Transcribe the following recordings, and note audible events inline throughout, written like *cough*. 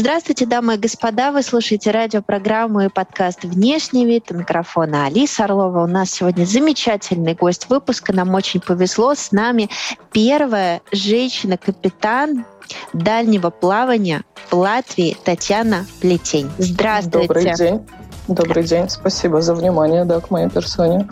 Здравствуйте, дамы и господа. Вы слушаете радиопрограмму и подкаст «Внешний вид». У микрофона Алиса Орлова. У нас сегодня замечательный гость выпуска. Нам очень повезло. С нами первая женщина-капитан дальнего плавания в Латвии Татьяна Плетень. Здравствуйте. Добрый день. Добрый день. Спасибо за внимание да, к моей персоне.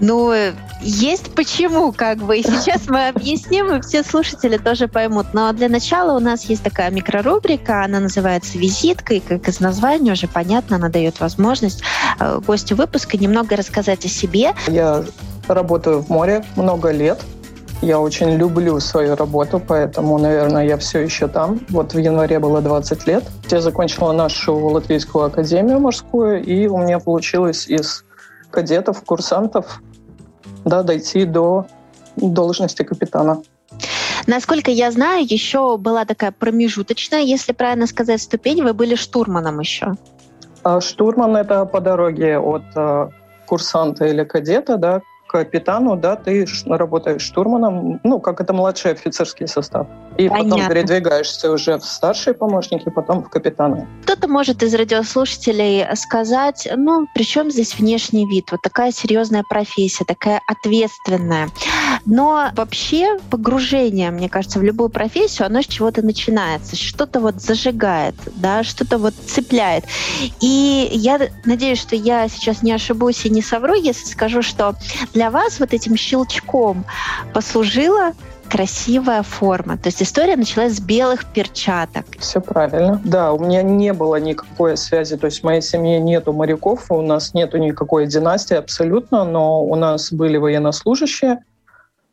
Ну, есть почему, как бы. И сейчас мы объясним, и все слушатели тоже поймут. Но для начала у нас есть такая микрорубрика, она называется «Визитка», и как из названия уже понятно, она дает возможность э, гостю выпуска немного рассказать о себе. Я работаю в море много лет. Я очень люблю свою работу, поэтому, наверное, я все еще там. Вот в январе было 20 лет. Я закончила нашу латвийскую академию морскую, и у меня получилось из кадетов, курсантов да, дойти до должности капитана. Насколько я знаю, еще была такая промежуточная, если правильно сказать, ступень. Вы были штурманом еще. А штурман — это по дороге от э, курсанта или кадета да, капитану, да, ты работаешь штурманом, ну, как это младший офицерский состав. И Понятно. потом передвигаешься уже в старшие помощники, потом в капитаны. Кто-то может из радиослушателей сказать, ну, при чем здесь внешний вид? Вот такая серьезная профессия, такая ответственная. Но вообще погружение, мне кажется, в любую профессию, оно с чего-то начинается, что-то вот зажигает, да, что-то вот цепляет. И я надеюсь, что я сейчас не ошибусь и не совру, если скажу, что для вас вот этим щелчком послужила красивая форма. То есть история началась с белых перчаток. Все правильно. Да, у меня не было никакой связи. То есть в моей семье нету моряков, у нас нету никакой династии абсолютно, но у нас были военнослужащие.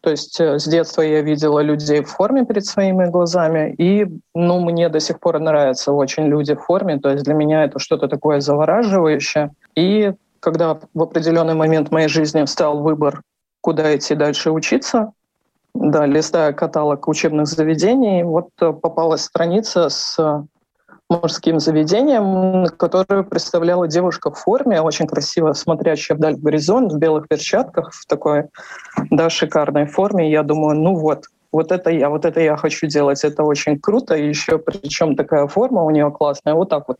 То есть э, с детства я видела людей в форме перед своими глазами, и ну, мне до сих пор нравятся очень люди в форме. То есть для меня это что-то такое завораживающее. И когда в определенный момент моей жизни встал выбор, куда идти дальше учиться, да, листая каталог учебных заведений, вот э, попалась страница с морским заведением, которое представляла девушка в форме, очень красиво смотрящая вдаль горизонт, в белых перчатках, в такой да, шикарной форме. Я думаю, ну вот, вот это я, вот это я хочу делать, это очень круто, и еще причем такая форма у нее классная, вот так вот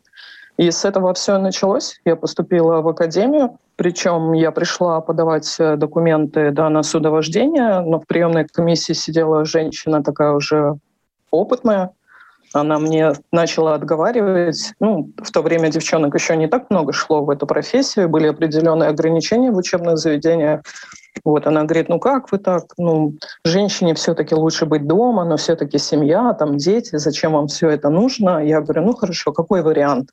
и с этого все началось. Я поступила в академию, причем я пришла подавать э, документы да, на судовождение, но в приемной комиссии сидела женщина такая уже опытная. Она мне начала отговаривать. Ну, в то время девчонок еще не так много шло в эту профессию, были определенные ограничения в учебных заведениях. Вот она говорит, ну как вы так, ну женщине все-таки лучше быть дома, но все-таки семья, там дети, зачем вам все это нужно? Я говорю, ну хорошо, какой вариант?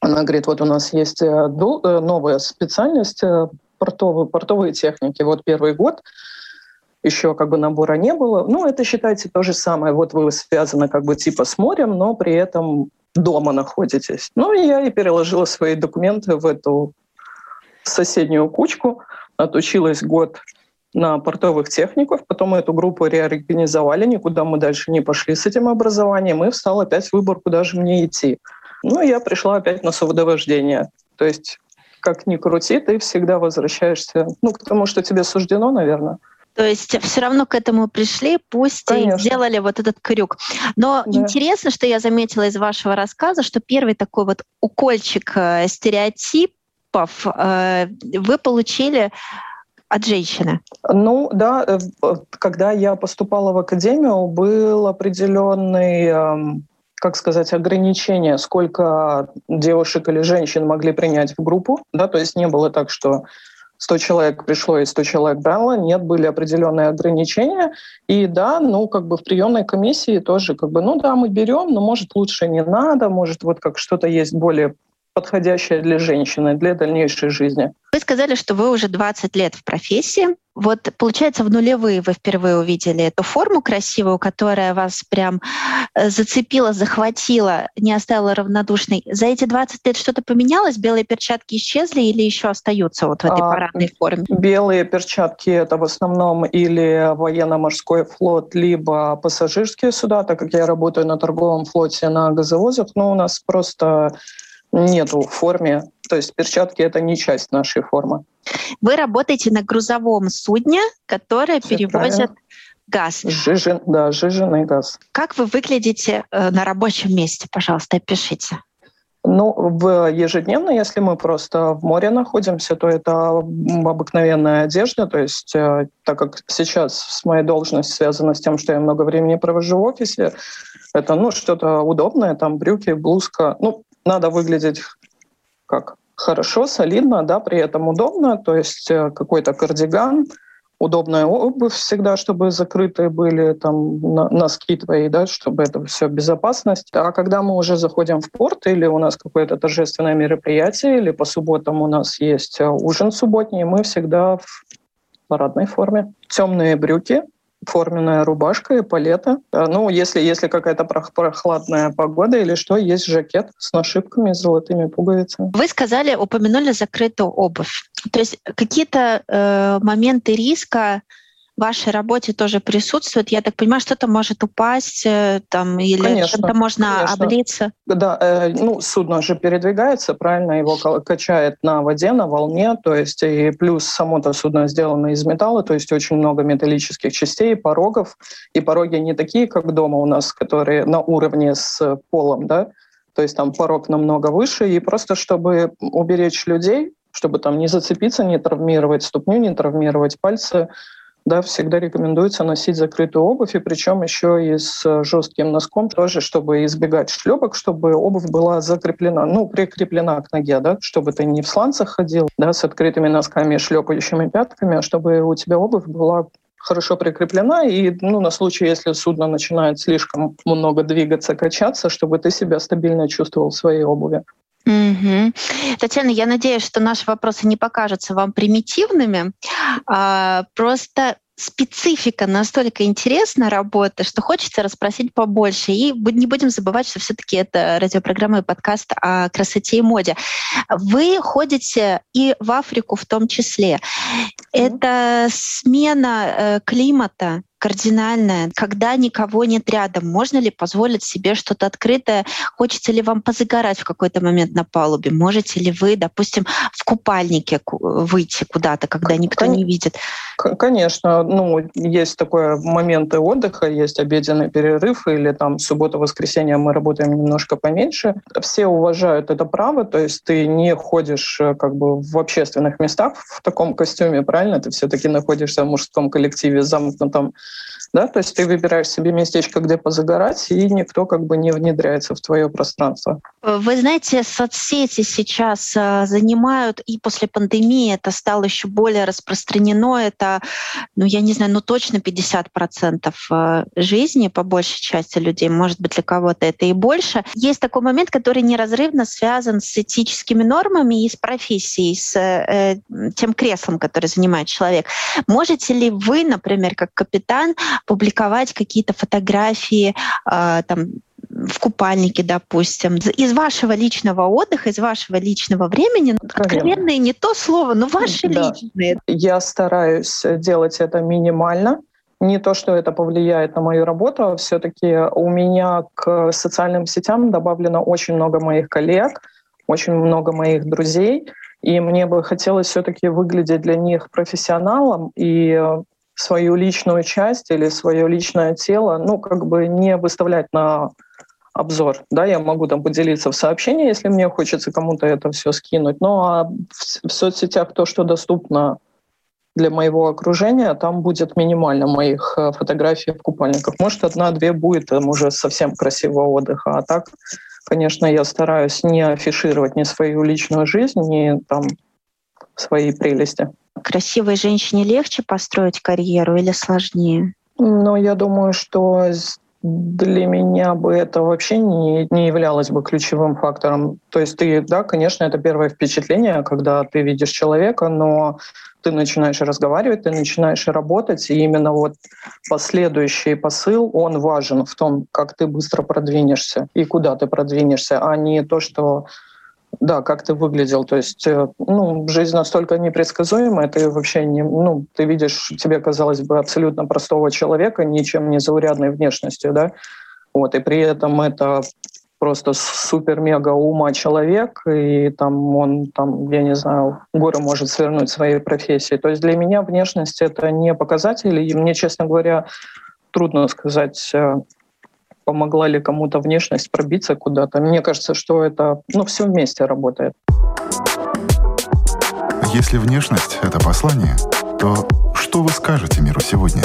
Она говорит, вот у нас есть э, э, новая специальность э, портовые, портовые техники. Вот первый год еще как бы набора не было. Ну, это считайте то же самое. Вот вы связаны как бы типа с морем, но при этом дома находитесь. Ну, и я и переложила свои документы в эту соседнюю кучку, отучилась год на портовых техников, потом эту группу реорганизовали, никуда мы дальше не пошли с этим образованием, и встал опять выбор, куда же мне идти. Ну, я пришла опять на соводовождение. То есть, как ни крути, ты всегда возвращаешься, ну, к тому, что тебе суждено, наверное. То есть все равно к этому пришли, пусть Конечно. и сделали вот этот крюк. Но да. интересно, что я заметила из вашего рассказа, что первый такой вот укольчик э, стереотипов э, вы получили от женщины? Ну да, э, когда я поступала в академию, был определенный эм, как сказать, ограничения, сколько девушек или женщин могли принять в группу. Да, то есть не было так, что 100 человек пришло и 100 человек брало. Нет, были определенные ограничения. И да, ну, как бы в приемной комиссии тоже, как бы, ну да, мы берем, но может лучше не надо, может вот как что-то есть более подходящее для женщины, для дальнейшей жизни. Вы Вы сказали, что вы уже 20 лет в профессии. Вот, получается, в нулевые вы впервые увидели эту форму красивую, которая вас прям э, зацепила, захватила, не оставила равнодушной. За эти 20 лет что-то поменялось? Белые перчатки исчезли или еще остаются вот в этой а, парадной форме? Белые перчатки — это в основном или военно-морской флот, либо пассажирские суда, так как я работаю на торговом флоте на газовозах, но у нас просто нету в форме. То есть перчатки — это не часть нашей формы. Вы работаете на грузовом судне, которое Все перевозит правильно. газ. Жижен, да, жиженый газ. Как вы выглядите э, на рабочем месте? Пожалуйста, опишите. Ну, в ежедневно, если мы просто в море находимся, то это обыкновенная одежда. То есть, э, так как сейчас с моей должностью связана с тем, что я много времени провожу в офисе, это ну, что-то удобное, там брюки, блузка. Ну, надо выглядеть как хорошо, солидно, да, при этом удобно, то есть э, какой-то кардиган, удобная обувь всегда, чтобы закрытые были там носки твои, да, чтобы это все безопасность. А когда мы уже заходим в порт или у нас какое-то торжественное мероприятие, или по субботам у нас есть э, ужин субботний, мы всегда в парадной форме. Темные брюки, форменная рубашка и палета. А, ну, если, если какая-то прохладная погода или что, есть жакет с нашивками, с золотыми пуговицами. Вы сказали, упомянули закрытую обувь. То есть какие-то э, моменты риска вашей работе тоже присутствует? Я так понимаю, что-то может упасть э, там, или что-то можно конечно. облиться? Да, э, ну, судно же передвигается, правильно, его качает на воде, на волне, то есть и плюс само-то судно сделано из металла, то есть очень много металлических частей, порогов, и пороги не такие, как дома у нас, которые на уровне с полом, да, то есть там порог намного выше, и просто чтобы уберечь людей, чтобы там не зацепиться, не травмировать ступню, не травмировать пальцы, да, всегда рекомендуется носить закрытую обувь, и причем еще и с э, жестким носком, тоже чтобы избегать шлепок, чтобы обувь была закреплена, ну, прикреплена к ноге, да, чтобы ты не в сланцах ходил, да, с открытыми носками, шлепающими пятками, а чтобы у тебя обувь была хорошо прикреплена, и ну, на случай, если судно начинает слишком много двигаться, качаться, чтобы ты себя стабильно чувствовал в своей обуви. Угу. Татьяна, я надеюсь, что наши вопросы не покажутся вам примитивными. А, просто специфика настолько интересна работы, что хочется расспросить побольше. И не будем забывать, что все-таки это радиопрограмма и подкаст о красоте и моде. Вы ходите и в Африку в том числе. Это смена э, климата, кардинальное, когда никого нет рядом. Можно ли позволить себе что-то открытое? Хочется ли вам позагорать в какой-то момент на палубе? Можете ли вы, допустим, в купальнике выйти куда-то, когда никто Кон... не видит? Конечно. Ну, есть такое моменты отдыха, есть обеденный перерыв, или там суббота-воскресенье мы работаем немножко поменьше. Все уважают это право, то есть ты не ходишь э, как бы в общественных местах в таком костюме, правильно? Ты все-таки находишься в мужском коллективе, замкнутом да, то есть ты выбираешь себе местечко, где позагорать, и никто как бы не внедряется в твое пространство. Вы знаете, соцсети сейчас э, занимают, и после пандемии это стало еще более распространено, это, ну я не знаю, ну точно 50% э, жизни по большей части людей, может быть для кого-то это и больше. Есть такой момент, который неразрывно связан с этическими нормами и с профессией, с э, тем креслом, который занимает человек. Можете ли вы, например, как капитан, публиковать какие-то фотографии э, там, в купальнике, допустим, из вашего личного отдыха, из вашего личного времени, откровенные не то слово, но ваши да. личные. Я стараюсь делать это минимально. Не то, что это повлияет на мою работу, а все-таки у меня к социальным сетям добавлено очень много моих коллег, очень много моих друзей, и мне бы хотелось все-таки выглядеть для них профессионалом и свою личную часть или свое личное тело, ну, как бы не выставлять на обзор. Да, я могу там поделиться в сообщении, если мне хочется кому-то это все скинуть. Но а в, в соцсетях то, что доступно для моего окружения, там будет минимально моих э, фотографий в купальниках. Может, одна-две будет там уже совсем красивого отдыха. А так, конечно, я стараюсь не афишировать ни свою личную жизнь, ни там свои прелести. Красивой женщине легче построить карьеру или сложнее? Ну, я думаю, что для меня бы это вообще не, не являлось бы ключевым фактором. То есть ты, да, конечно, это первое впечатление, когда ты видишь человека, но ты начинаешь разговаривать, ты начинаешь работать, и именно вот последующий посыл, он важен в том, как ты быстро продвинешься и куда ты продвинешься, а не то, что да, как ты выглядел. То есть, э, ну, жизнь настолько непредсказуемая, ты вообще не, ну, ты видишь тебе, казалось бы, абсолютно простого человека, ничем не заурядной внешностью, да, вот, и при этом это просто супер-мега ума человек, и там он, там, я не знаю, горы может свернуть своей профессии. То есть для меня внешность — это не показатель, и мне, честно говоря, трудно сказать, э, помогла ли кому-то внешность пробиться куда-то. Мне кажется, что это ну, все вместе работает. Если внешность — это послание, то что вы скажете миру сегодня?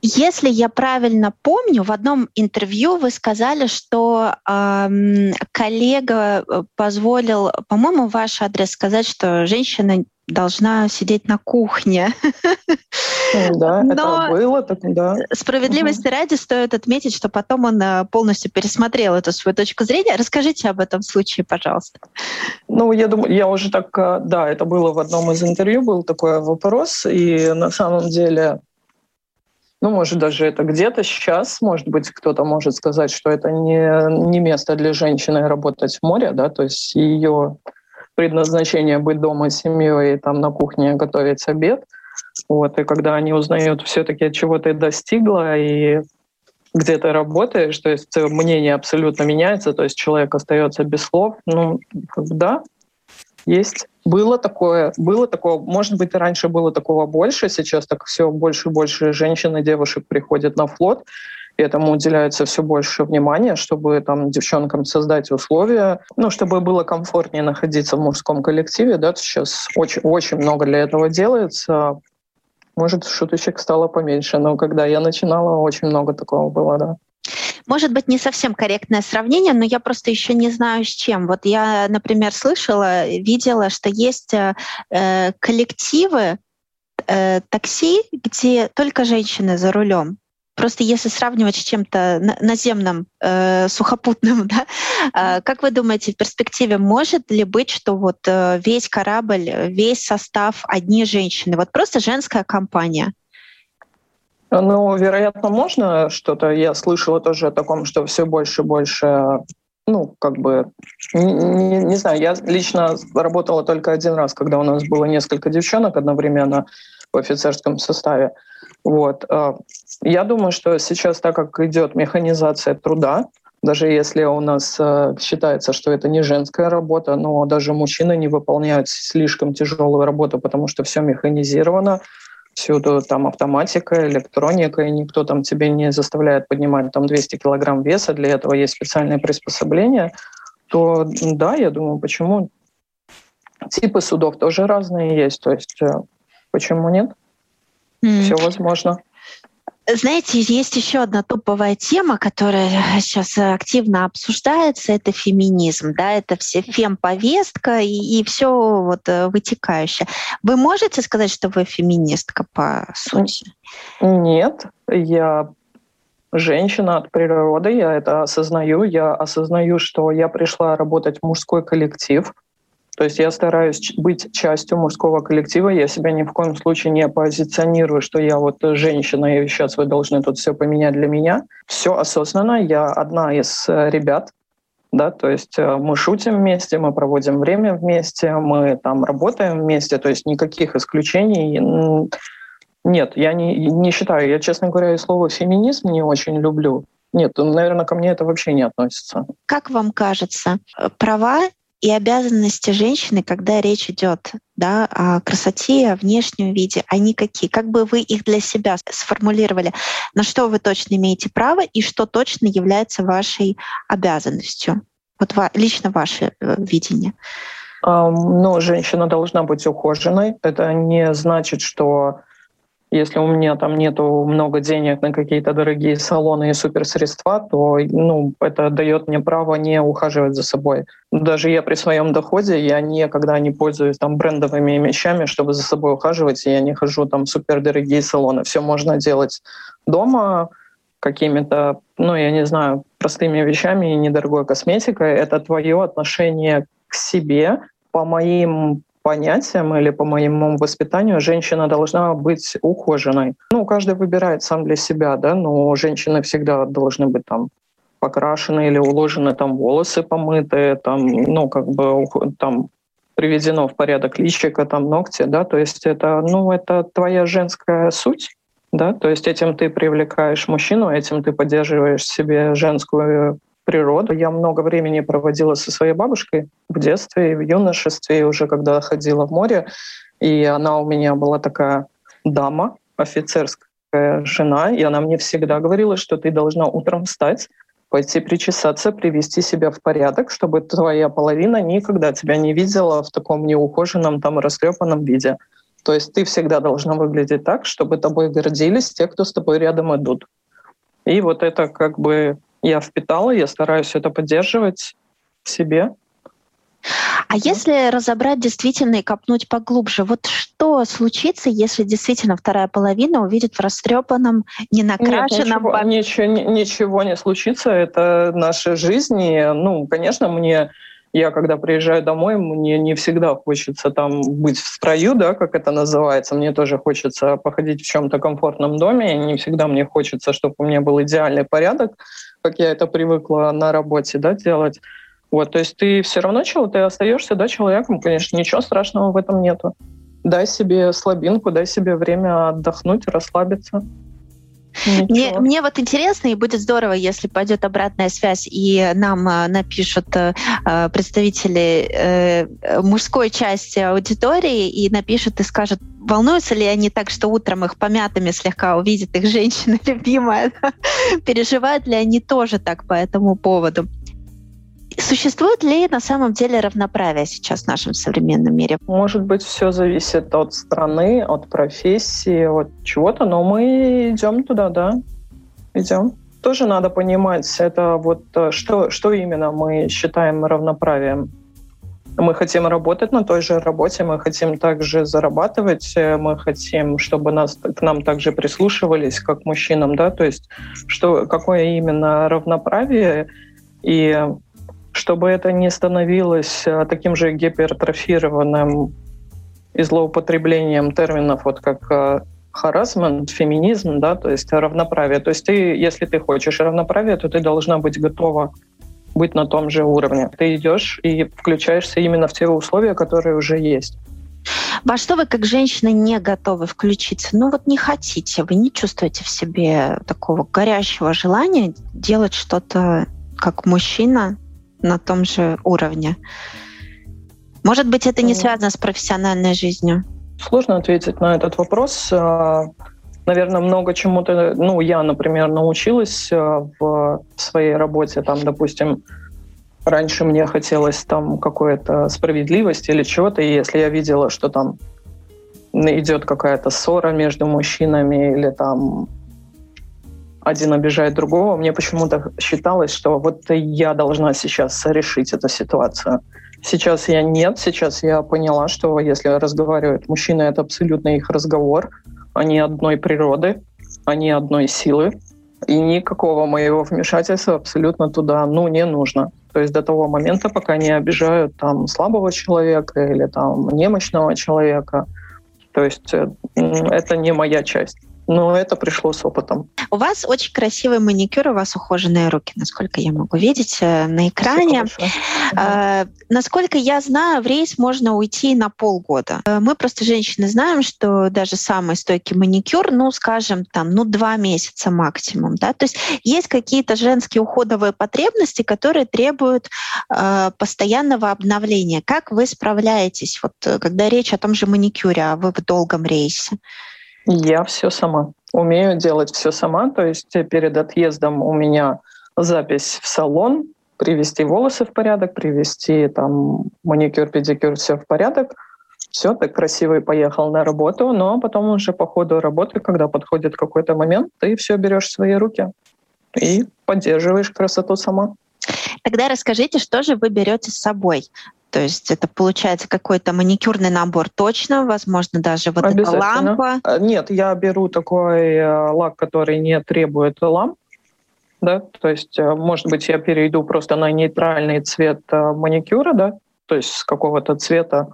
Если я правильно помню, в одном интервью вы сказали, что э, коллега позволил, по-моему, ваш адрес сказать, что женщина должна сидеть на кухне. Да, Но это было, так да. Справедливости угу. ради стоит отметить, что потом он э, полностью пересмотрел эту свою точку зрения. Расскажите об этом случае, пожалуйста. Ну, я думаю, я уже так, э, да, это было в одном из интервью, был такой вопрос, и на самом деле ну, может, даже это где-то сейчас, может быть, кто-то может сказать, что это не, не место для женщины работать в море, да, то есть ее предназначение быть дома с семьей и там на кухне готовить обед. Вот, и когда они узнают все-таки, чего ты достигла и где ты работаешь, то есть мнение абсолютно меняется, то есть человек остается без слов. Ну, да, есть. Было такое, было такое, может быть, раньше было такого больше, сейчас так все больше и больше женщин и девушек приходят на флот, и этому уделяется все больше внимания, чтобы там девчонкам создать условия, ну, чтобы было комфортнее находиться в мужском коллективе, да, сейчас очень, очень много для этого делается. Может, шуточек стало поменьше, но когда я начинала, очень много такого было, да. Может быть, не совсем корректное сравнение, но я просто еще не знаю с чем. Вот я, например, слышала, видела, что есть э, э коллективы э, такси, где только женщины за рулем. Просто если сравнивать с чем-то наземным, э, сухопутным, *laughs* да, э, как вы думаете, в перспективе может ли быть, что вот э, весь корабль, весь состав одни женщины, вот просто женская компания? Ну, вероятно, можно что-то. Я слышала тоже о таком, что все больше и больше ну, как бы, не, не, не знаю, я лично работала только один раз, когда у нас было несколько девчонок одновременно в офицерском составе. Вот. Я думаю, что сейчас, так как идет механизация труда, даже если у нас э, считается, что это не женская работа, но даже мужчины не выполняют слишком тяжелую работу, потому что все механизировано, всюду там автоматика, электроника, и никто там тебе не заставляет поднимать там 200 килограмм веса, для этого есть специальные приспособления, то да, я думаю, почему типы судов тоже разные есть, то есть э, почему нет? Mm. Все возможно. Знаете, есть еще одна топовая тема, которая сейчас активно обсуждается, это феминизм, да, это все фем-повестка и, и все вот э, вытекающее. Вы можете сказать, что вы феминистка по сути? Нет, я женщина от природы, я это осознаю, я осознаю, что я пришла работать в мужской коллектив, то есть я стараюсь быть частью мужского коллектива. Я себя ни в коем случае не позиционирую, что я вот женщина, и сейчас вы должны тут все поменять для меня. Все осознанно. Я одна из э, ребят, да, то есть э, мы шутим вместе, мы проводим время вместе, мы там работаем вместе, то есть никаких исключений нет, я не, не считаю. Я, честно говоря, и слово «феминизм» не очень люблю. Нет, наверное, ко мне это вообще не относится. Как вам кажется, права и обязанности женщины, когда речь идет да, о красоте, о внешнем виде, они какие? Как бы вы их для себя сформулировали? На что вы точно имеете право и что точно является вашей обязанностью? Вот лично ваше э, видение. Ну, женщина должна быть ухоженной. Это не значит, что Если у меня там нету много денег на какие-то дорогие салоны и суперсредства, то ну, это дает мне право не ухаживать за собой. Даже я при своем доходе, я никогда не пользуюсь там брендовыми вещами, чтобы за собой ухаживать, я не хожу там в супердорогие салоны. Все можно делать дома какими-то, ну, я не знаю, простыми вещами и недорогой косметикой. Это твое отношение к себе, по моим понятиям или по моему воспитанию женщина должна быть ухоженной. Ну, каждый выбирает сам для себя, да, но женщины всегда должны быть там покрашены или уложены там волосы помытые, там, ну, как бы там приведено в порядок личика, там ногти, да, то есть это, ну, это твоя женская суть, да, то есть этим ты привлекаешь мужчину, этим ты поддерживаешь себе женскую природу. Я много времени проводила со своей бабушкой в детстве, в юношестве, уже когда ходила в море. И она у меня была такая дама, офицерская жена, и она мне всегда говорила, что ты должна утром встать, пойти причесаться, привести себя в порядок, чтобы твоя половина никогда тебя не видела в таком неухоженном, там, растрепанном виде. То есть ты всегда должна выглядеть так, чтобы тобой гордились те, кто с тобой рядом идут. И вот это как бы я впитала, я стараюсь это поддерживать в себе. А если разобрать действительно и копнуть поглубже, вот что случится, если действительно вторая половина увидит в растрепанном, ненакрашенном... Нет, ничего, ничего, ничего не случится, это наша жизнь. И, ну, конечно, мне я когда приезжаю домой, мне не всегда хочется там быть в строю, да, как это называется. Мне тоже хочется походить в чем-то комфортном доме. Не всегда мне хочется, чтобы у меня был идеальный порядок, как я это привыкла на работе, да, делать. Вот, то есть ты все равно чего, ты остаешься, да, человеком, конечно, ничего страшного в этом нету. Дай себе слабинку, дай себе время отдохнуть, расслабиться. Мне, мне вот интересно, и будет здорово, если пойдет обратная связь, и нам э, напишут э, э, представители э, мужской части аудитории, и напишут и скажут, волнуются ли они так, что утром их помятыми слегка увидит их женщина *laughs* любимая, переживают ли они тоже так по этому поводу. Существует ли на самом деле равноправие сейчас в нашем современном мире? Может быть, все зависит от страны, от профессии, от чего-то, но мы идем туда, да, идем. Тоже надо понимать, это вот э, что, что именно мы считаем равноправием. Мы хотим работать на той же работе, мы хотим также зарабатывать, э, мы хотим, чтобы нас, к нам также прислушивались, как мужчинам, да, то есть что, какое именно равноправие и чтобы это не становилось э, таким же гипертрофированным и злоупотреблением терминов, вот как харасмент, феминизм, да, то есть равноправие. То есть ты, если ты хочешь равноправие, то ты должна быть готова быть на том же уровне. Ты идешь и включаешься именно в те условия, которые уже есть. Во что вы как женщина не готовы включиться? Ну вот не хотите, вы не чувствуете в себе такого горящего желания делать что-то как мужчина, на том же уровне. Может быть, это не связано с профессиональной жизнью? Сложно ответить на этот вопрос. А, наверное, много чему-то, ну, я, например, научилась а, в своей работе, там, допустим, раньше мне хотелось там какой-то справедливости или чего-то, и если я видела, что там идет какая-то ссора между мужчинами или там один обижает другого, мне почему-то считалось, что вот я должна сейчас решить эту ситуацию. Сейчас я нет, сейчас я поняла, что если разговаривают мужчины, это абсолютно их разговор, они одной природы, они одной силы, и никакого моего вмешательства абсолютно туда ну, не нужно. То есть до того момента, пока не обижают там слабого человека или там немощного человека. То есть это не моя часть но это пришло с опытом. У вас очень красивый маникюр, у вас ухоженные руки, насколько я могу видеть э, на экране. А, насколько я знаю, в рейс можно уйти на полгода. Э, мы просто, женщины, знаем, что даже самый стойкий маникюр, ну, скажем, там, ну, два месяца максимум. Да? То есть есть какие-то женские уходовые потребности, которые требуют э, постоянного обновления. Как вы справляетесь, вот, э, когда речь о том же маникюре, а вы в долгом рейсе? Я все сама. Умею делать все сама. То есть перед отъездом у меня запись в салон, привести волосы в порядок, привести там маникюр, педикюр, все в порядок. Все, ты красивый поехал на работу, но потом уже по ходу работы, когда подходит какой-то момент, ты все берешь в свои руки и поддерживаешь красоту сама. Тогда расскажите, что же вы берете с собой? То есть это получается какой-то маникюрный набор точно, возможно, даже вот эта лампа. Э, нет, я беру такой э, лак, который не требует ламп. Да? То есть, э, может быть, я перейду просто на нейтральный цвет маникюра, да, то есть с какого-то цвета,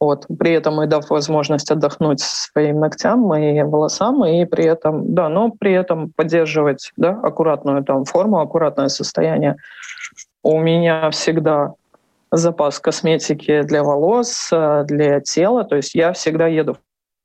вот, при этом и дав возможность отдохнуть своим ногтям и волосам, и при этом, да, но при этом поддерживать, да, аккуратную там форму, аккуратное состояние. У меня всегда запас косметики для волос, э, для тела. То есть я всегда еду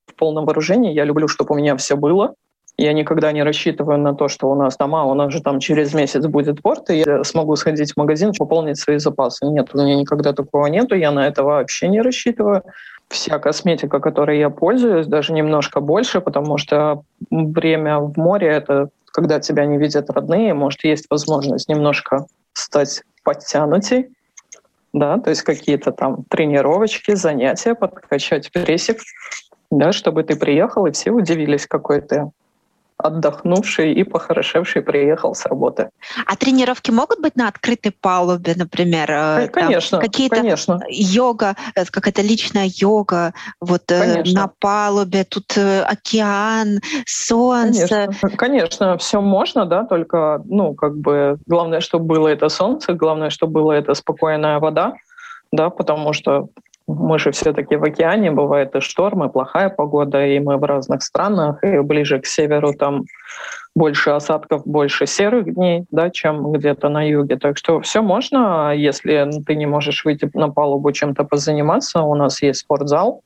в полном вооружении. Я люблю, чтобы у меня все было. Я никогда не рассчитываю на то, что у нас дома, у нас же там через месяц будет порт, и я смогу сходить в магазин, пополнить свои запасы. Нет, у меня никогда такого нету, я на это вообще не рассчитываю. Вся косметика, которой я пользуюсь, даже немножко больше, потому что время в море — это когда тебя не видят родные, может, есть возможность немножко стать подтянутей, да, то есть какие-то там тренировочки, занятия, подкачать прессик, да, чтобы ты приехал, и все удивились, какой ты отдохнувший и похорошевший приехал с работы. А тренировки могут быть на открытой палубе, например? Э, конечно, какие-то конечно. йога, э, какая-то личная йога, вот э, конечно. на палубе, тут океан, солнце. Конечно, конечно, все можно, да, только, ну, как бы, главное, чтобы было это солнце, главное, чтобы была это спокойная вода, да, потому что мы же все-таки в океане, бывает и штормы, плохая погода, и мы в разных странах, и ближе к северу там больше осадков, больше серых дней, да, чем где-то на юге. Так что все можно, если ты не можешь выйти на палубу чем-то позаниматься. У нас есть спортзал.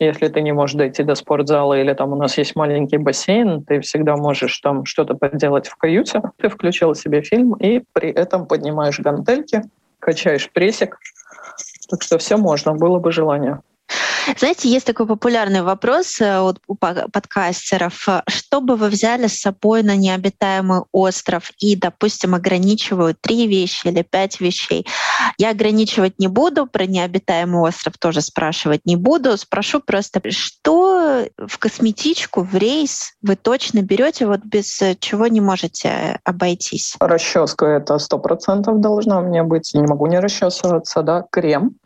Если ты не можешь дойти до спортзала или там у нас есть маленький бассейн, ты всегда можешь там что-то поделать в каюте. Ты включил себе фильм и при этом поднимаешь гантельки, качаешь прессик, так что все можно, было бы желание. Знаете, есть такой популярный вопрос э, от, у подкастеров. Что бы вы взяли с собой на необитаемый остров и, допустим, ограничивают три вещи или пять вещей? Я ограничивать не буду, про необитаемый остров тоже спрашивать не буду. Спрошу просто, что в косметичку, в рейс вы точно берете, вот без чего не можете обойтись? Расческа это сто процентов должна у меня быть. Не могу не расчесываться, да. Крем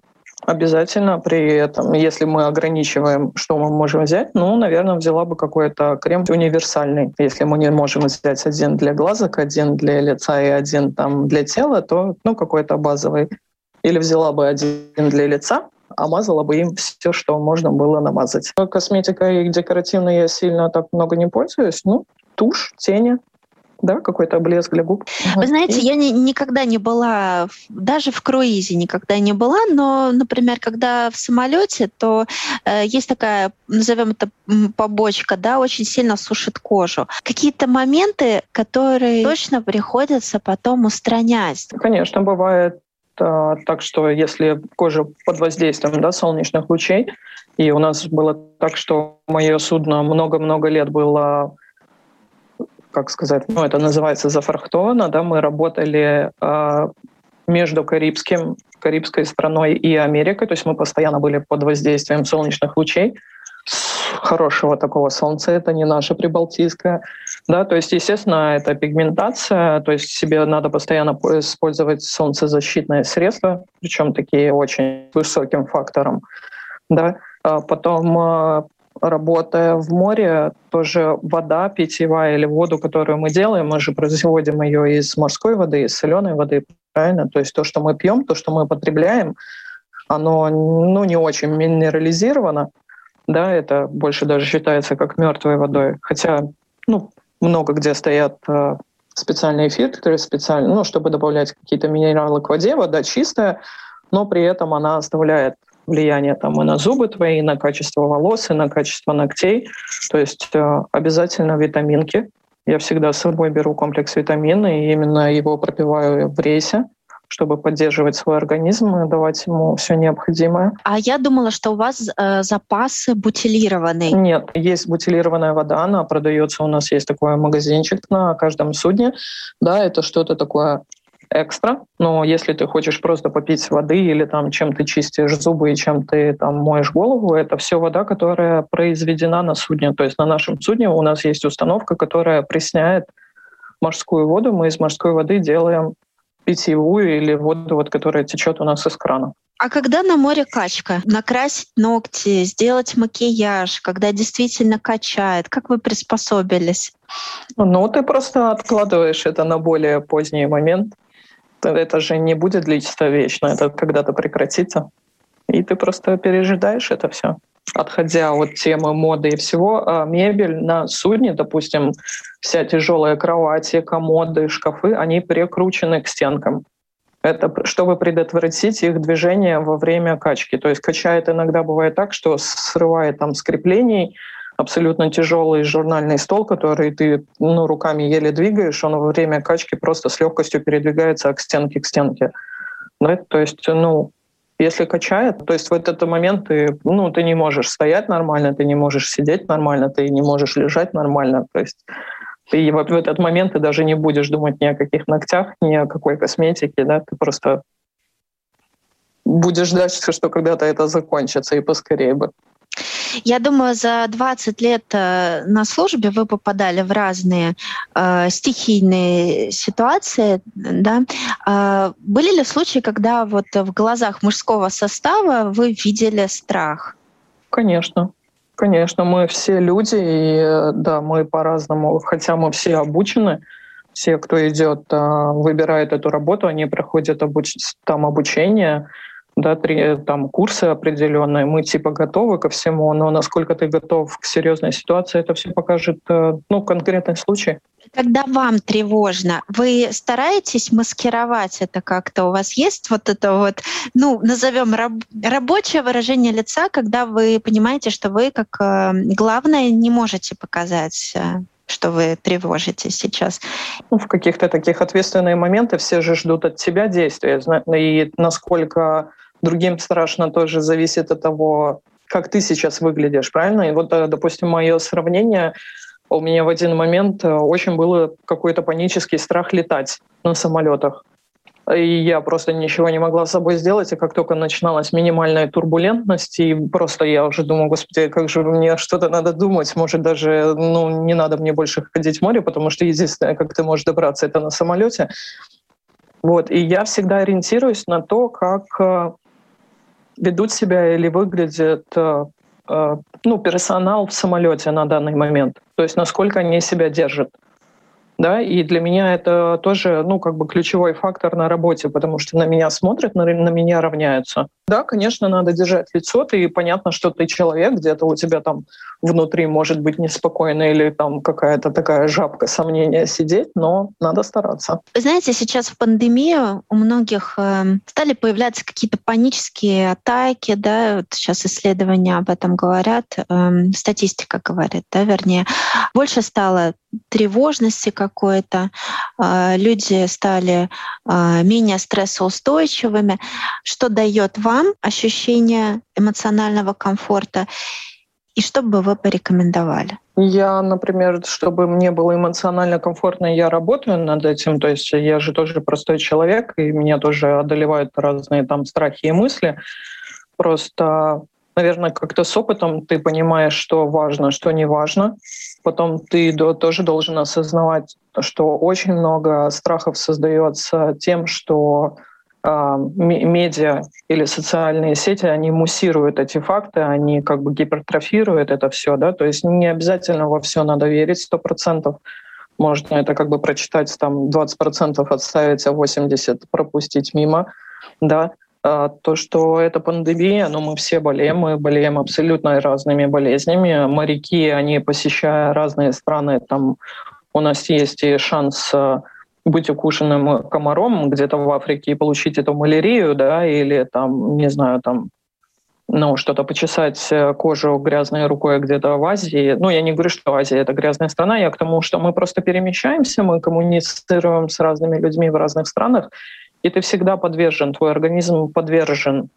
Обязательно при этом, если мы ограничиваем, что мы можем взять, ну, наверное, взяла бы какой-то крем универсальный. Если мы не можем взять один для глазок, один для лица и один там для тела, то ну, какой-то базовый. Или взяла бы один для лица, а мазала бы им все, что можно было намазать. Косметикой декоративной я сильно так много не пользуюсь. Ну, тушь, тени, да, какой-то блеск для губ. Вы знаете, я ни, никогда не была, даже в круизе никогда не была, но, например, когда в самолете, то э, есть такая, назовем это побочка, да, очень сильно сушит кожу. Какие-то моменты, которые точно приходится потом устранять. Конечно, бывает э, так, что если кожа под воздействием да, солнечных лучей, и у нас было так, что мое судно много-много лет было как сказать, ну, это называется зафрахтовано, да, мы работали э, между Карибским, Карибской страной и Америкой, то есть мы постоянно были под воздействием солнечных лучей, хорошего такого солнца, это не наше прибалтийское, да, то есть, естественно, это пигментация, то есть себе надо постоянно использовать солнцезащитные средства, причем такие очень высоким фактором, да, а потом а, работая в море, тоже вода питьевая или воду, которую мы делаем, мы же производим ее из морской воды, из соленой воды, правильно? То есть то, что мы пьем, то, что мы потребляем, оно ну, не очень минерализировано, да, это больше даже считается как мертвой водой. Хотя, ну, много где стоят э, специальные фильтры, специально, ну, чтобы добавлять какие-то минералы к воде, вода чистая, но при этом она оставляет влияние там и на зубы твои, и на качество волос, и на качество ногтей. То есть э, обязательно витаминки. Я всегда с собой беру комплекс витамин, и именно его пропиваю в рейсе чтобы поддерживать свой организм и давать ему все необходимое. А я думала, что у вас э, запасы бутилированные. Нет, есть бутилированная вода, она продается, у нас есть такой магазинчик на каждом судне. Да, это что-то такое экстра, но если ты хочешь просто попить воды или там чем ты чистишь зубы и чем ты там моешь голову, это все вода, которая произведена на судне. То есть на нашем судне у нас есть установка, которая пресняет морскую воду. Мы из морской воды делаем питьевую или воду, вот, которая течет у нас из крана. А когда на море качка? Накрасить ногти, сделать макияж, когда действительно качает, как вы приспособились? Ну, ты просто откладываешь это на более поздний момент. Это же не будет длиться вечно, это когда-то прекратится. И ты просто пережидаешь это все. Отходя от темы моды и всего, а мебель на судне, допустим, вся тяжелая кровать, комоды, шкафы, они прикручены к стенкам. Это чтобы предотвратить их движение во время качки. То есть качает иногда бывает так, что срывает там с креплений абсолютно тяжелый журнальный стол, который ты ну, руками еле двигаешь, он во время качки просто с легкостью передвигается к стенке к стенке. Да? То есть, ну, если качает, то есть в этот момент ты, ну, ты не можешь стоять нормально, ты не можешь сидеть нормально, ты не можешь лежать нормально. То есть ты в этот момент ты даже не будешь думать ни о каких ногтях, ни о какой косметике, да, ты просто будешь ждать, что когда-то это закончится, и поскорее бы. Я думаю, за 20 лет э, на службе вы попадали в разные э, стихийные ситуации. Да? Э, были ли случаи, когда вот в глазах мужского состава вы видели страх? Конечно. Конечно, мы все люди, и э, да, мы по-разному, хотя мы все обучены, все, кто идет, э, выбирает эту работу, они проходят обуч... там обучение, да, три, там курсы определенные, мы типа готовы ко всему, но насколько ты готов к серьезной ситуации, это все покажет э, ну, конкретный случай. Когда вам тревожно, вы стараетесь маскировать это как-то? У вас есть вот это вот, ну, назовем раб, рабочее выражение лица, когда вы понимаете, что вы как э, главное не можете показать э, что вы тревожитесь сейчас? Ну, в каких-то таких ответственные моменты все же ждут от тебя действия. И насколько другим страшно тоже зависит от того, как ты сейчас выглядишь, правильно? И вот, э, допустим, мое сравнение, у меня в один момент э, очень был какой-то панический страх летать на самолетах. И я просто ничего не могла с собой сделать, и как только начиналась минимальная турбулентность, и просто я уже думаю, господи, как же мне что-то надо думать, может даже ну, не надо мне больше ходить в море, потому что единственное, как ты можешь добраться, это на самолете. Вот. И я всегда ориентируюсь на то, как э, ведут себя или выглядят э, э, ну, персонал в самолете на данный момент. То есть насколько они себя держат да, и для меня это тоже, ну, как бы ключевой фактор на работе, потому что на меня смотрят, на, на меня равняются. Да, конечно, надо держать лицо, ты понятно, что ты человек, где-то у тебя там внутри может быть неспокойно или там какая-то такая жабка сомнения сидеть, но надо стараться. Знаете, сейчас в пандемию у многих э, стали появляться какие-то панические атаки, да, вот сейчас исследования об этом говорят, э, статистика говорит, да, вернее, больше стало тревожности какой-то, э, люди стали э, менее стрессоустойчивыми, что дает вам ощущение эмоционального комфорта и что бы вы порекомендовали? Я, например, чтобы мне было эмоционально комфортно, я работаю над этим. То есть я же тоже простой человек, и меня тоже одолевают разные там страхи и мысли. Просто, наверное, как-то с опытом ты понимаешь, что важно, что не важно. Потом ты тоже должен осознавать, что очень много страхов создается тем, что а, медиа или социальные сети, они муссируют эти факты, они как бы гипертрофируют это все, да, то есть не обязательно во все надо верить сто процентов. Можно это как бы прочитать, там 20% отставить, а 80% пропустить мимо, да. А то, что это пандемия, но ну, мы все болеем, мы болеем абсолютно разными болезнями. Моряки, они посещая разные страны, там у нас есть и шанс а, быть укушенным комаром где-то в Африке и получить эту малярию, да, или там, не знаю, там, ну, что-то почесать э, кожу грязной рукой где-то в Азии. Ну, я не говорю, что Азия — это грязная страна, я к тому, что мы просто перемещаемся, мы коммуницируем с разными людьми в разных странах, и ты всегда подвержен, твой организм подвержен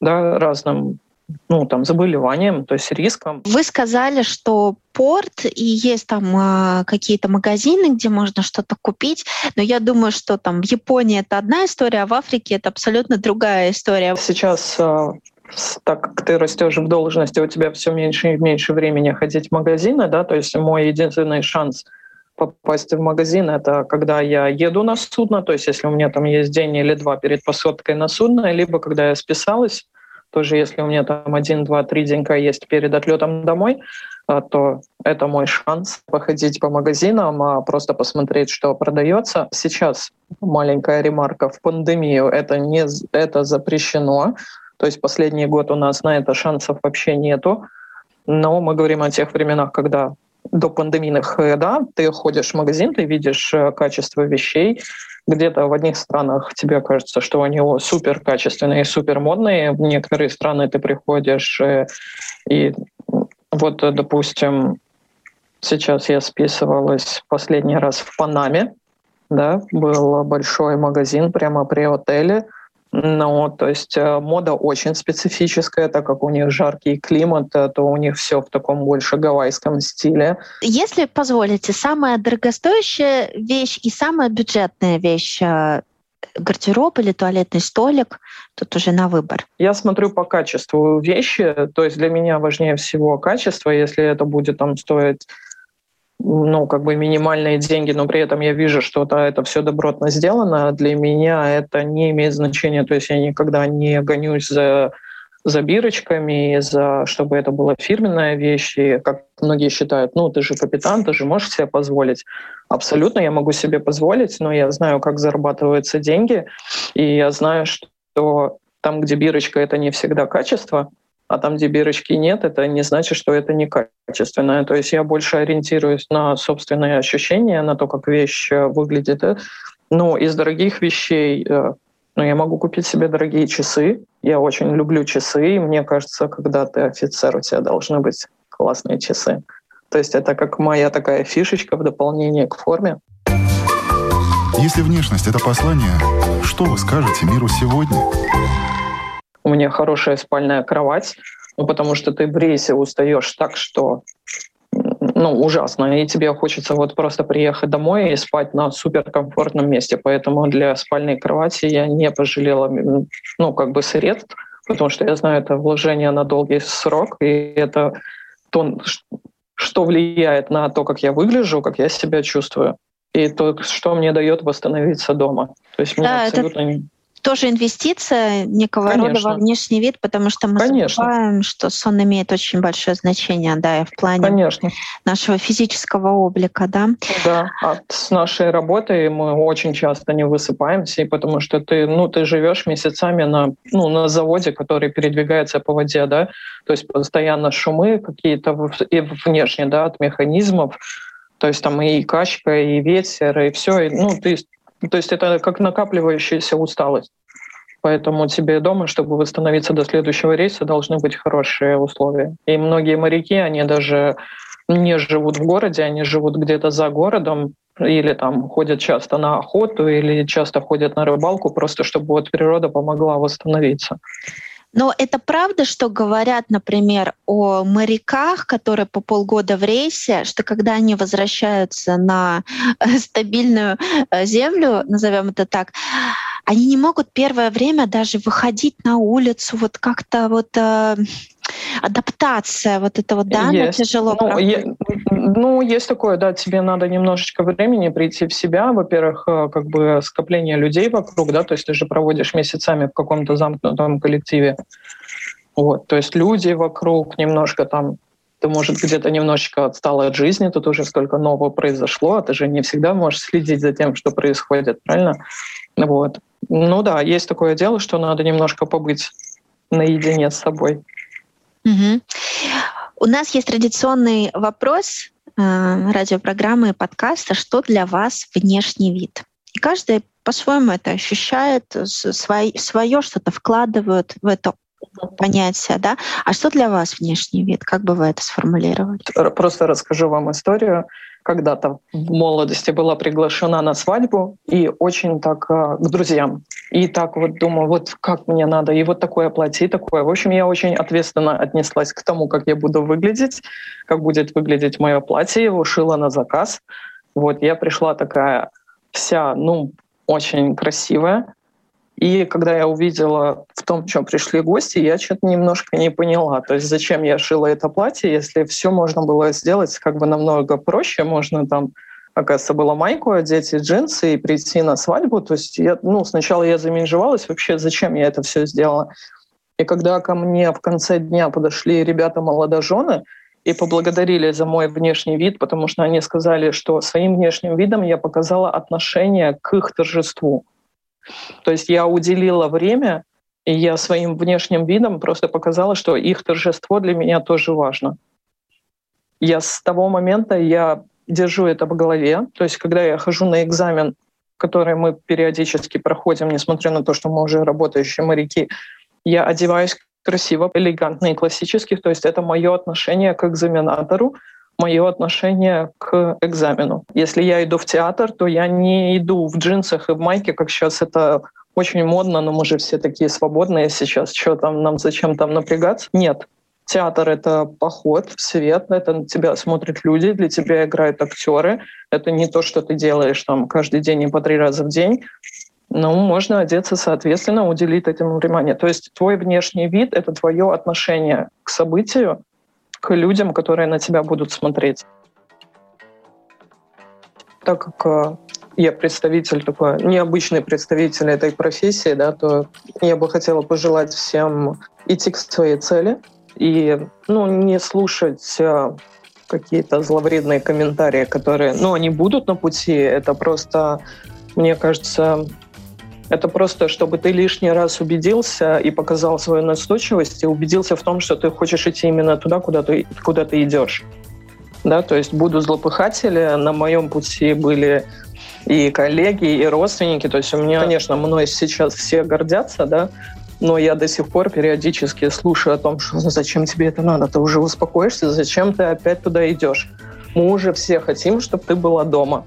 да, разным ну, там, заболеванием, то есть риском. Вы сказали, что порт и есть там а, какие-то магазины, где можно что-то купить, но я думаю, что там в Японии это одна история, а в Африке это абсолютно другая история. Сейчас а, так как ты растешь в должности, у тебя все меньше и меньше времени ходить в магазины, да, то есть мой единственный шанс попасть в магазин, это когда я еду на судно, то есть если у меня там есть день или два перед посадкой на судно, либо когда я списалась, тоже если у меня там один, два, три денька есть перед отлетом домой, а, то это мой шанс походить по магазинам, а просто посмотреть, что продается. Сейчас маленькая ремарка в пандемию это не это запрещено. То есть последний год у нас на это шансов вообще нету. Но мы говорим о тех временах, когда до пандемийных, э, да, ты ходишь в магазин, ты видишь э, качество вещей, где-то в одних странах тебе кажется, что они супер качественные, супер модные, в некоторые страны ты приходишь э, и вот, допустим, сейчас я списывалась последний раз в Панаме, да, был большой магазин прямо при отеле, ну, то есть э, мода очень специфическая, так как у них жаркий климат, э, то у них все в таком больше гавайском стиле. Если позволите, самая дорогостоящая вещь и самая бюджетная вещь э, гардероб или туалетный столик, тут уже на выбор. Я смотрю по качеству вещи, то есть для меня важнее всего качество, если это будет там стоить ну, как бы минимальные деньги, но при этом я вижу, что -то это все добротно сделано, для меня это не имеет значения. То есть я никогда не гонюсь за, за бирочками, за, чтобы это была фирменная вещь. И как многие считают, ну, ты же капитан, ты же можешь себе позволить. Абсолютно я могу себе позволить, но я знаю, как зарабатываются деньги, и я знаю, что там, где бирочка, это не всегда качество, а там, где бирочки нет, это не значит, что это некачественное. То есть я больше ориентируюсь на собственные ощущения, на то, как вещь э, выглядит. Ну, из дорогих вещей э, ну, я могу купить себе дорогие часы. Я очень люблю часы, и мне кажется, когда ты офицер, у тебя должны быть классные часы. То есть это как моя такая фишечка в дополнение к форме. Если внешность — это послание, что вы скажете миру сегодня? У меня хорошая спальная кровать, ну, потому что ты в рейсе устаешь так, что ну, ужасно. И тебе хочется вот просто приехать домой и спать на суперкомфортном месте. Поэтому для спальной кровати я не пожалела, ну, как бы средств, потому что я знаю, это вложение на долгий срок, и это то, что влияет на то, как я выгляжу, как я себя чувствую, и то, что мне дает восстановиться дома. То есть мне да, абсолютно это тоже инвестиция некого Конечно. рода во внешний вид, потому что мы Конечно. забываем, что сон имеет очень большое значение, да, и в плане Конечно. нашего физического облика, да. Да, с нашей работой мы очень часто не высыпаемся, и потому что ты, ну, ты живешь месяцами на, ну, на заводе, который передвигается по воде, да, то есть постоянно шумы какие-то и внешне, да, от механизмов, то есть там и качка, и ветер, и все, и, ну, ты то есть это как накапливающаяся усталость. Поэтому тебе дома, чтобы восстановиться до следующего рейса, должны быть хорошие условия. И многие моряки, они даже не живут в городе, они живут где-то за городом, или там ходят часто на охоту, или часто ходят на рыбалку, просто чтобы вот природа помогла восстановиться. Но это правда, что говорят, например, о моряках, которые по полгода в рейсе, что когда они возвращаются на э, стабильную э, землю, назовем это так, они не могут первое время даже выходить на улицу, вот как-то вот э, адаптация вот это вот, да, есть. тяжело ну, е- ну, есть такое, да, тебе надо немножечко времени прийти в себя. Во-первых, э, как бы скопление людей вокруг, да, то есть ты же проводишь месяцами в каком-то замкнутом коллективе. Вот, то есть люди вокруг немножко там ты, может, где-то немножечко отстал от жизни, тут уже столько нового произошло, а ты же не всегда можешь следить за тем, что происходит, правильно? Вот. Ну да, есть такое дело, что надо немножко побыть наедине с собой. Угу. У нас есть традиционный вопрос э, радиопрограммы и подкаста «Что для вас внешний вид?» И каждый по-своему это ощущает, свое, свое что-то вкладывают в это понятие, да? А что для вас внешний вид? Как бы вы это сформулировали? Просто расскажу вам историю. Когда-то в молодости была приглашена на свадьбу и очень так э, к друзьям. И так вот думаю, вот как мне надо, и вот такое платье, и такое. В общем, я очень ответственно отнеслась к тому, как я буду выглядеть, как будет выглядеть мое платье, его шила на заказ. Вот, я пришла такая вся, ну, очень красивая, и когда я увидела в том, чем пришли гости, я что-то немножко не поняла. То есть зачем я шила это платье, если все можно было сделать как бы намного проще. Можно там, оказывается, было майку одеть и джинсы и прийти на свадьбу. То есть я, ну, сначала я заминжевалась вообще, зачем я это все сделала. И когда ко мне в конце дня подошли ребята-молодожены и поблагодарили за мой внешний вид, потому что они сказали, что своим внешним видом я показала отношение к их торжеству. То есть я уделила время, и я своим внешним видом просто показала, что их торжество для меня тоже важно. Я с того момента я держу это в голове. То есть когда я хожу на экзамен, который мы периодически проходим, несмотря на то, что мы уже работающие моряки, я одеваюсь красиво, элегантно и классически. То есть это мое отношение к экзаменатору, мое отношение к экзамену. Если я иду в театр, то я не иду в джинсах и в майке, как сейчас это очень модно, но мы же все такие свободные сейчас. Что там, нам зачем там напрягаться? Нет. Театр — это поход в свет, это на тебя смотрят люди, для тебя играют актеры. Это не то, что ты делаешь там каждый день и по три раза в день. Ну, можно одеться соответственно, уделить этому внимание. То есть твой внешний вид — это твое отношение к событию, к людям, которые на тебя будут смотреть. Так как э, я представитель такой, необычный представитель этой профессии, да, то я бы хотела пожелать всем идти к своей цели и ну, не слушать э, какие-то зловредные комментарии, которые, ну, они будут на пути. Это просто, мне кажется, это просто, чтобы ты лишний раз убедился и показал свою настойчивость, и убедился в том, что ты хочешь идти именно туда, куда ты, куда ты идешь. Да, то есть буду злопыхатели. На моем пути были и коллеги, и родственники. То есть у меня, конечно, мной сейчас все гордятся, да, но я до сих пор периодически слушаю о том, что ну, зачем тебе это надо, ты уже успокоишься, зачем ты опять туда идешь. Мы уже все хотим, чтобы ты была дома.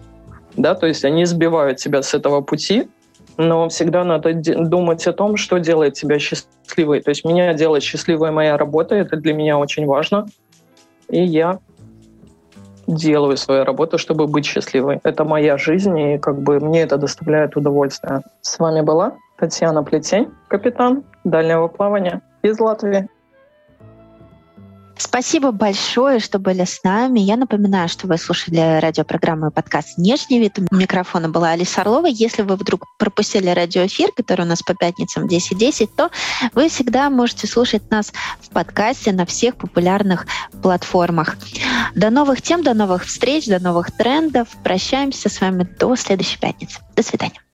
Да, то есть они сбивают тебя с этого пути, но всегда надо думать о том, что делает тебя счастливой. То есть меня делает счастливой моя работа, это для меня очень важно. И я делаю свою работу, чтобы быть счастливой. Это моя жизнь, и как бы мне это доставляет удовольствие. С вами была Татьяна Плетень, капитан дальнего плавания из Латвии. Спасибо большое, что были с нами. Я напоминаю, что вы слушали радиопрограмму и подкаст «Внешний вид». У микрофона была Алиса Орлова. Если вы вдруг пропустили радиоэфир, который у нас по пятницам 10.10, то вы всегда можете слушать нас в подкасте на всех популярных платформах. До новых тем, до новых встреч, до новых трендов. Прощаемся с вами до следующей пятницы. До свидания.